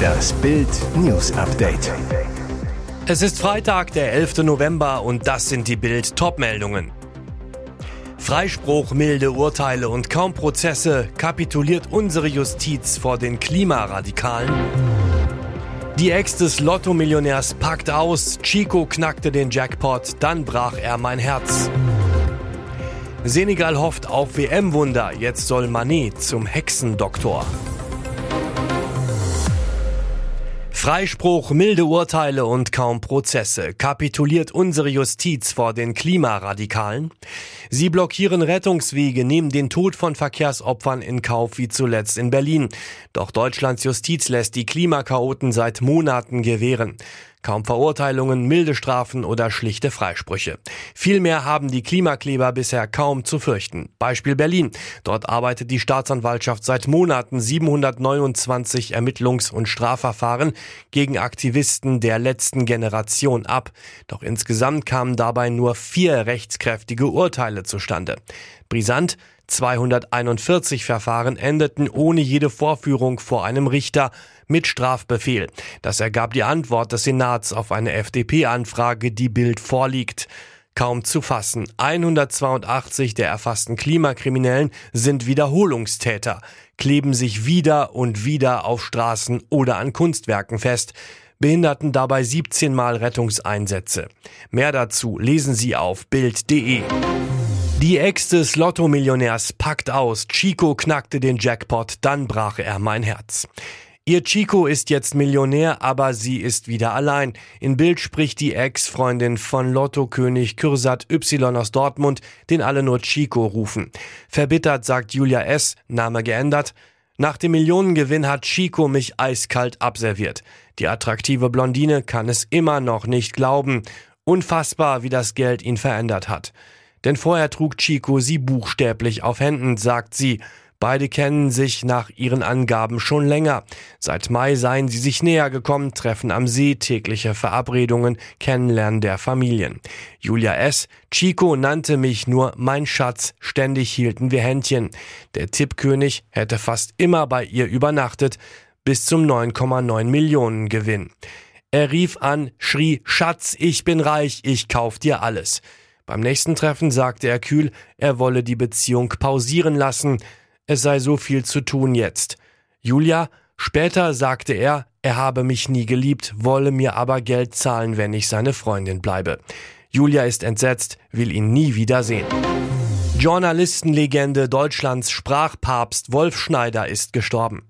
Das Bild News Update. Es ist Freitag, der 11. November und das sind die Bild Topmeldungen. Freispruch, milde Urteile und kaum Prozesse kapituliert unsere Justiz vor den Klimaradikalen. Die Ex des Lotto-Millionärs packt aus, Chico knackte den Jackpot, dann brach er mein Herz. Senegal hofft auf WM-Wunder, jetzt soll Manet zum Hexendoktor. Freispruch, milde Urteile und kaum Prozesse. Kapituliert unsere Justiz vor den Klimaradikalen? Sie blockieren Rettungswege, nehmen den Tod von Verkehrsopfern in Kauf, wie zuletzt in Berlin. Doch Deutschlands Justiz lässt die Klimakaoten seit Monaten gewähren. Kaum Verurteilungen, milde Strafen oder schlichte Freisprüche. Vielmehr haben die Klimakleber bisher kaum zu fürchten. Beispiel Berlin. Dort arbeitet die Staatsanwaltschaft seit Monaten 729 Ermittlungs- und Strafverfahren gegen Aktivisten der letzten Generation ab. Doch insgesamt kamen dabei nur vier rechtskräftige Urteile zustande. Brisant, 241 Verfahren endeten ohne jede Vorführung vor einem Richter mit Strafbefehl. Das ergab die Antwort des Senats auf eine FDP-Anfrage, die Bild vorliegt. Kaum zu fassen. 182 der erfassten Klimakriminellen sind Wiederholungstäter, kleben sich wieder und wieder auf Straßen oder an Kunstwerken fest behinderten dabei 17 Mal Rettungseinsätze. Mehr dazu lesen Sie auf Bild.de. Die Ex des Lotto-Millionärs packt aus. Chico knackte den Jackpot, dann brach er mein Herz. Ihr Chico ist jetzt Millionär, aber sie ist wieder allein. In Bild spricht die Ex-Freundin von Lotto-König Kürsat Y aus Dortmund, den alle nur Chico rufen. Verbittert sagt Julia S., Name geändert, nach dem Millionengewinn hat Chico mich eiskalt abserviert. Die attraktive Blondine kann es immer noch nicht glauben. Unfassbar, wie das Geld ihn verändert hat. Denn vorher trug Chico sie buchstäblich auf Händen, sagt sie. Beide kennen sich nach ihren Angaben schon länger. Seit Mai seien sie sich näher gekommen, treffen am See, tägliche Verabredungen, Kennenlernen der Familien. Julia S. Chico nannte mich nur mein Schatz, ständig hielten wir Händchen. Der Tippkönig hätte fast immer bei ihr übernachtet, bis zum 9,9 Millionen Gewinn. Er rief an, schrie, Schatz, ich bin reich, ich kauf dir alles. Beim nächsten Treffen sagte er kühl, er wolle die Beziehung pausieren lassen, es sei so viel zu tun jetzt. Julia, später sagte er, er habe mich nie geliebt, wolle mir aber Geld zahlen, wenn ich seine Freundin bleibe. Julia ist entsetzt, will ihn nie wiedersehen. Journalistenlegende Deutschlands Sprachpapst Wolf Schneider ist gestorben.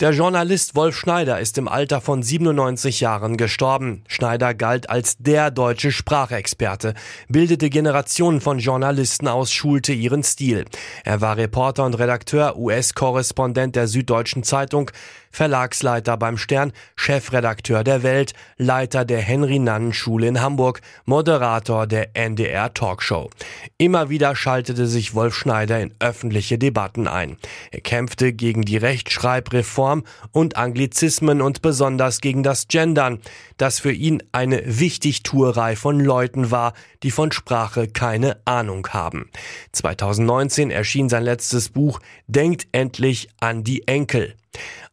Der Journalist Wolf Schneider ist im Alter von 97 Jahren gestorben. Schneider galt als der deutsche Sprachexperte, bildete Generationen von Journalisten aus, schulte ihren Stil. Er war Reporter und Redakteur, US-Korrespondent der Süddeutschen Zeitung, Verlagsleiter beim Stern, Chefredakteur der Welt, Leiter der Henry-Nannen-Schule in Hamburg, Moderator der NDR Talkshow. Immer wieder schaltete sich Wolf Schneider in öffentliche Debatten ein. Er kämpfte gegen die Rechtschreibreform und Anglizismen und besonders gegen das Gendern, das für ihn eine Wichtigtuerei von Leuten war, die von Sprache keine Ahnung haben. 2019 erschien sein letztes Buch Denkt endlich an die Enkel.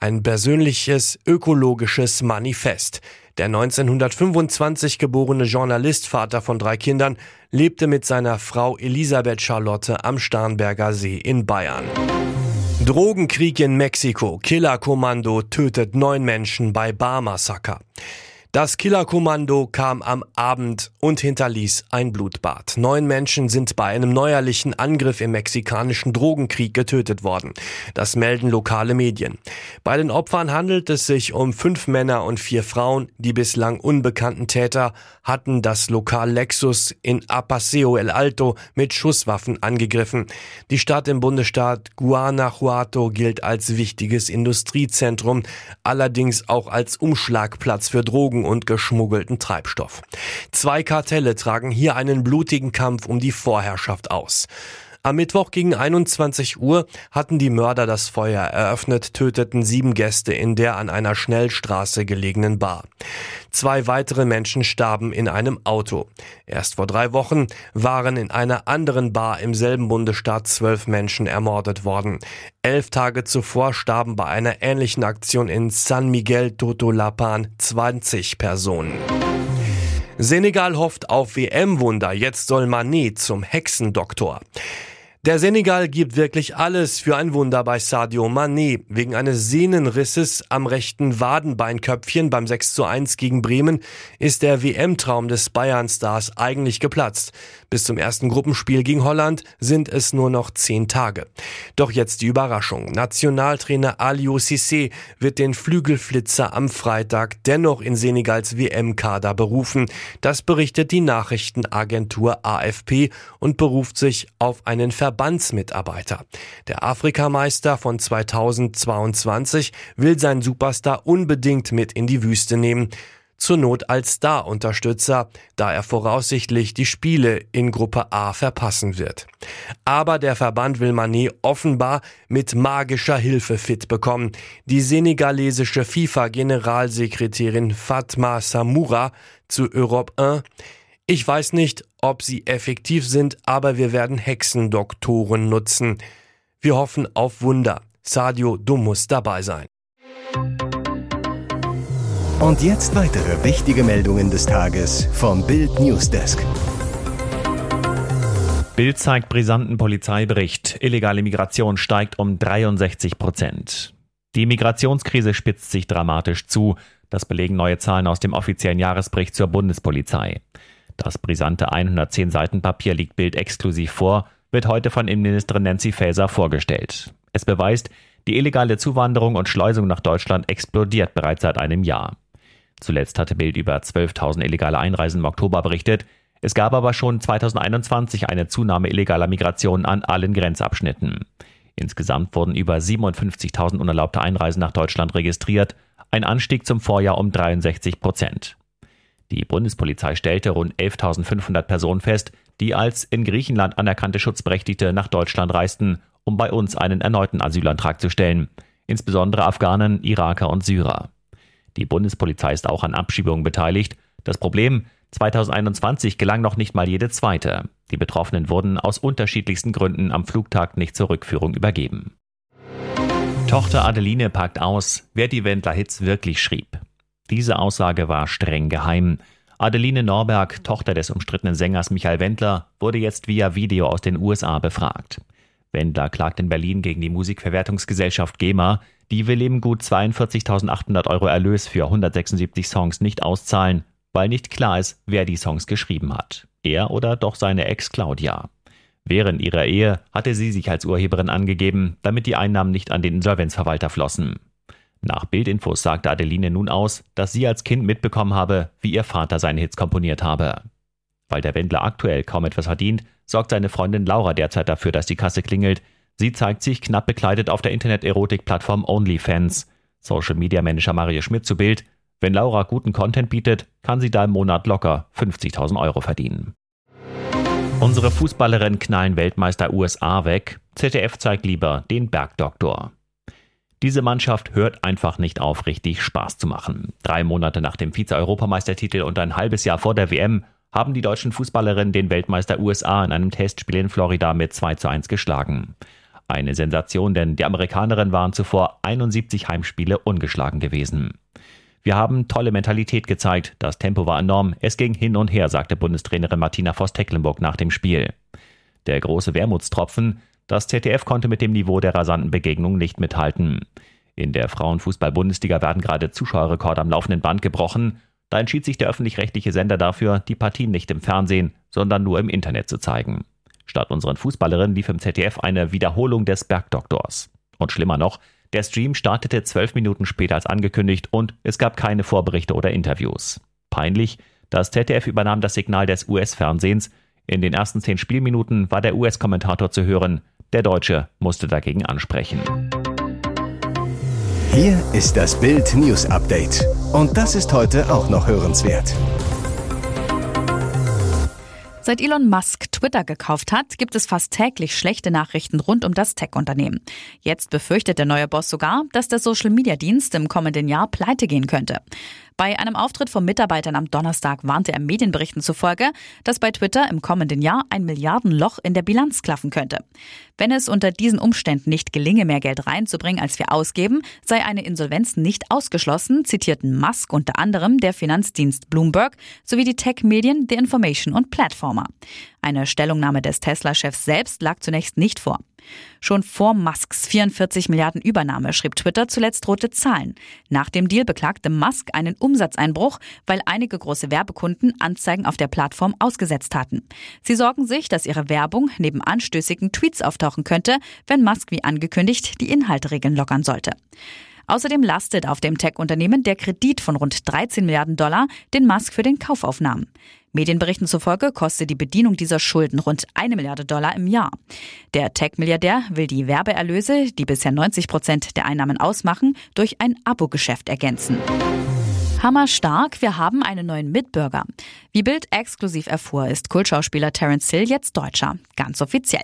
Ein persönliches ökologisches Manifest. Der 1925 geborene Journalist, Vater von drei Kindern, lebte mit seiner Frau Elisabeth Charlotte am Starnberger See in Bayern. Drogenkrieg in Mexiko. Killerkommando tötet neun Menschen bei Bar-Massaker. Das Killerkommando kam am Abend und hinterließ ein Blutbad. Neun Menschen sind bei einem neuerlichen Angriff im mexikanischen Drogenkrieg getötet worden. Das melden lokale Medien. Bei den Opfern handelt es sich um fünf Männer und vier Frauen. Die bislang unbekannten Täter hatten das Lokal Lexus in Apaseo El Alto mit Schusswaffen angegriffen. Die Stadt im Bundesstaat Guanajuato gilt als wichtiges Industriezentrum, allerdings auch als Umschlagplatz für Drogen Drogen und geschmuggelten Treibstoff. Zwei Kartelle tragen hier einen blutigen Kampf um die Vorherrschaft aus. Am Mittwoch gegen 21 Uhr hatten die Mörder das Feuer eröffnet, töteten sieben Gäste in der an einer Schnellstraße gelegenen Bar. Zwei weitere Menschen starben in einem Auto. Erst vor drei Wochen waren in einer anderen Bar im selben Bundesstaat zwölf Menschen ermordet worden. Elf Tage zuvor starben bei einer ähnlichen Aktion in San Miguel Totolapan 20 Personen. Senegal hofft auf WM-Wunder. Jetzt soll Manet zum Hexendoktor. Der Senegal gibt wirklich alles für ein Wunder bei Sadio Mané. Wegen eines Sehnenrisses am rechten Wadenbeinköpfchen beim 6 zu 1 gegen Bremen ist der WM-Traum des Bayern-Stars eigentlich geplatzt. Bis zum ersten Gruppenspiel gegen Holland sind es nur noch zehn Tage. Doch jetzt die Überraschung. Nationaltrainer Aliou Cissé wird den Flügelflitzer am Freitag dennoch in Senegals WM-Kader berufen. Das berichtet die Nachrichtenagentur AFP und beruft sich auf einen Ver Verbandsmitarbeiter. Der Afrikameister von 2022 will seinen Superstar unbedingt mit in die Wüste nehmen zur Not als Star-Unterstützer, da er voraussichtlich die Spiele in Gruppe A verpassen wird. Aber der Verband will Manet offenbar mit magischer Hilfe fit bekommen. Die senegalesische FIFA-Generalsekretärin Fatma Samoura zu Europe 1 ich weiß nicht, ob sie effektiv sind, aber wir werden Hexendoktoren nutzen. Wir hoffen auf Wunder. Sadio, du musst dabei sein. Und jetzt weitere wichtige Meldungen des Tages vom Bild Newsdesk. Bild zeigt brisanten Polizeibericht. Illegale Migration steigt um 63 Prozent. Die Migrationskrise spitzt sich dramatisch zu. Das belegen neue Zahlen aus dem offiziellen Jahresbericht zur Bundespolizei. Das brisante 110 Seiten Papier liegt Bild exklusiv vor, wird heute von Innenministerin Nancy Faeser vorgestellt. Es beweist, die illegale Zuwanderung und Schleusung nach Deutschland explodiert bereits seit einem Jahr. Zuletzt hatte Bild über 12.000 illegale Einreisen im Oktober berichtet. Es gab aber schon 2021 eine Zunahme illegaler Migration an allen Grenzabschnitten. Insgesamt wurden über 57.000 unerlaubte Einreisen nach Deutschland registriert, ein Anstieg zum Vorjahr um 63 Prozent. Die Bundespolizei stellte rund 11.500 Personen fest, die als in Griechenland anerkannte Schutzberechtigte nach Deutschland reisten, um bei uns einen erneuten Asylantrag zu stellen, insbesondere Afghanen, Iraker und Syrer. Die Bundespolizei ist auch an Abschiebungen beteiligt. Das Problem, 2021 gelang noch nicht mal jede zweite. Die Betroffenen wurden aus unterschiedlichsten Gründen am Flugtag nicht zur Rückführung übergeben. Tochter Adeline packt aus, wer die Wendler-Hits wirklich schrieb. Diese Aussage war streng geheim. Adeline Norberg, Tochter des umstrittenen Sängers Michael Wendler, wurde jetzt via Video aus den USA befragt. Wendler klagt in Berlin gegen die Musikverwertungsgesellschaft GEMA. Die will ihm gut 42.800 Euro Erlös für 176 Songs nicht auszahlen, weil nicht klar ist, wer die Songs geschrieben hat. Er oder doch seine Ex Claudia. Während ihrer Ehe hatte sie sich als Urheberin angegeben, damit die Einnahmen nicht an den Insolvenzverwalter flossen. Nach Bildinfos sagte Adeline nun aus, dass sie als Kind mitbekommen habe, wie ihr Vater seine Hits komponiert habe. Weil der Wendler aktuell kaum etwas verdient, sorgt seine Freundin Laura derzeit dafür, dass die Kasse klingelt. Sie zeigt sich knapp bekleidet auf der Internet-Erotik-Plattform OnlyFans. Social Media Manager Mario Schmidt zu Bild. Wenn Laura guten Content bietet, kann sie da im Monat locker 50.000 Euro verdienen. Unsere Fußballerin knallen Weltmeister USA weg. ZDF zeigt lieber den Bergdoktor. Diese Mannschaft hört einfach nicht auf, richtig Spaß zu machen. Drei Monate nach dem Vize-Europameistertitel und ein halbes Jahr vor der WM haben die deutschen Fußballerinnen den Weltmeister USA in einem Testspiel in Florida mit 2 zu 1 geschlagen. Eine Sensation, denn die Amerikanerinnen waren zuvor 71 Heimspiele ungeschlagen gewesen. Wir haben tolle Mentalität gezeigt, das Tempo war enorm, es ging hin und her, sagte Bundestrainerin Martina Voss-Tecklenburg nach dem Spiel. Der große Wermutstropfen, das ZDF konnte mit dem Niveau der rasanten Begegnung nicht mithalten. In der Frauenfußball-Bundesliga werden gerade Zuschauerrekorde am laufenden Band gebrochen. Da entschied sich der öffentlich-rechtliche Sender dafür, die Partien nicht im Fernsehen, sondern nur im Internet zu zeigen. Statt unseren Fußballerinnen lief im ZDF eine Wiederholung des Bergdoktors. Und schlimmer noch, der Stream startete zwölf Minuten später als angekündigt und es gab keine Vorberichte oder Interviews. Peinlich, das ZDF übernahm das Signal des US-Fernsehens. In den ersten zehn Spielminuten war der US-Kommentator zu hören, der Deutsche musste dagegen ansprechen. Hier ist das Bild News Update. Und das ist heute auch noch hörenswert. Seit Elon Musk Twitter gekauft hat, gibt es fast täglich schlechte Nachrichten rund um das Tech-Unternehmen. Jetzt befürchtet der neue Boss sogar, dass der Social-Media-Dienst im kommenden Jahr pleite gehen könnte. Bei einem Auftritt von Mitarbeitern am Donnerstag warnte er Medienberichten zufolge, dass bei Twitter im kommenden Jahr ein Milliardenloch in der Bilanz klaffen könnte. Wenn es unter diesen Umständen nicht gelinge, mehr Geld reinzubringen, als wir ausgeben, sei eine Insolvenz nicht ausgeschlossen, zitierten Musk unter anderem der Finanzdienst Bloomberg sowie die Tech-Medien The Information und Platformer. Eine Stellungnahme des Tesla-Chefs selbst lag zunächst nicht vor. Schon vor Musks 44 Milliarden Übernahme schrieb Twitter zuletzt rote Zahlen. Nach dem Deal beklagte Musk einen Umsatzeinbruch, weil einige große Werbekunden Anzeigen auf der Plattform ausgesetzt hatten. Sie sorgen sich, dass ihre Werbung neben anstößigen Tweets auftauchen könnte, wenn Musk wie angekündigt die Inhaltregeln lockern sollte. Außerdem lastet auf dem Tech-Unternehmen der Kredit von rund 13 Milliarden Dollar, den Musk für den Kauf aufnahm. Medienberichten zufolge kostet die Bedienung dieser Schulden rund eine Milliarde Dollar im Jahr. Der Tech-Milliardär will die Werbeerlöse, die bisher 90 Prozent der Einnahmen ausmachen, durch ein Abo-Geschäft ergänzen. Hammer stark, wir haben einen neuen Mitbürger. Wie Bild exklusiv erfuhr, ist Kultschauspieler Terence Hill jetzt Deutscher. Ganz offiziell.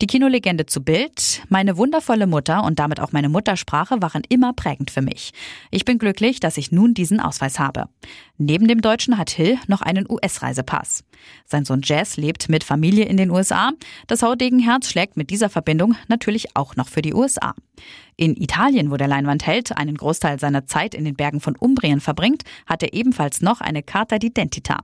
Die Kinolegende zu Bild, meine wundervolle Mutter und damit auch meine Muttersprache waren immer prägend für mich. Ich bin glücklich, dass ich nun diesen Ausweis habe. Neben dem Deutschen hat Hill noch einen US-Reisepass. Sein Sohn Jazz lebt mit Familie in den USA. Das Hautdegenherz schlägt mit dieser Verbindung natürlich auch noch für die USA. In Italien, wo der Leinwandheld einen Großteil seiner Zeit in den Bergen von Umbrien verbringt, hat er ebenfalls noch eine Carta d'identità.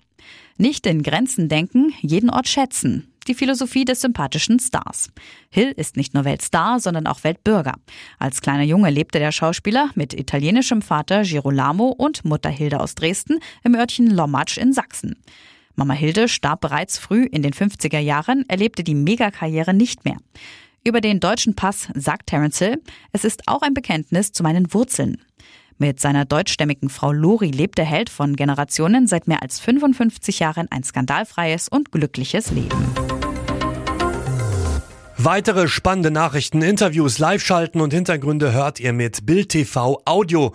Nicht in Grenzen denken, jeden Ort schätzen. Die Philosophie des sympathischen Stars. Hill ist nicht nur Weltstar, sondern auch Weltbürger. Als kleiner Junge lebte der Schauspieler mit italienischem Vater Girolamo und Mutter Hilde aus Dresden im Örtchen Lommatsch in Sachsen. Mama Hilde starb bereits früh in den 50er Jahren, erlebte die Megakarriere nicht mehr. Über den deutschen Pass sagt Terence Hill, es ist auch ein Bekenntnis zu meinen Wurzeln. Mit seiner deutschstämmigen Frau Lori lebt der Held von Generationen seit mehr als 55 Jahren ein skandalfreies und glückliches Leben. Weitere spannende Nachrichten, Interviews, Live-Schalten und Hintergründe hört ihr mit Bild TV Audio.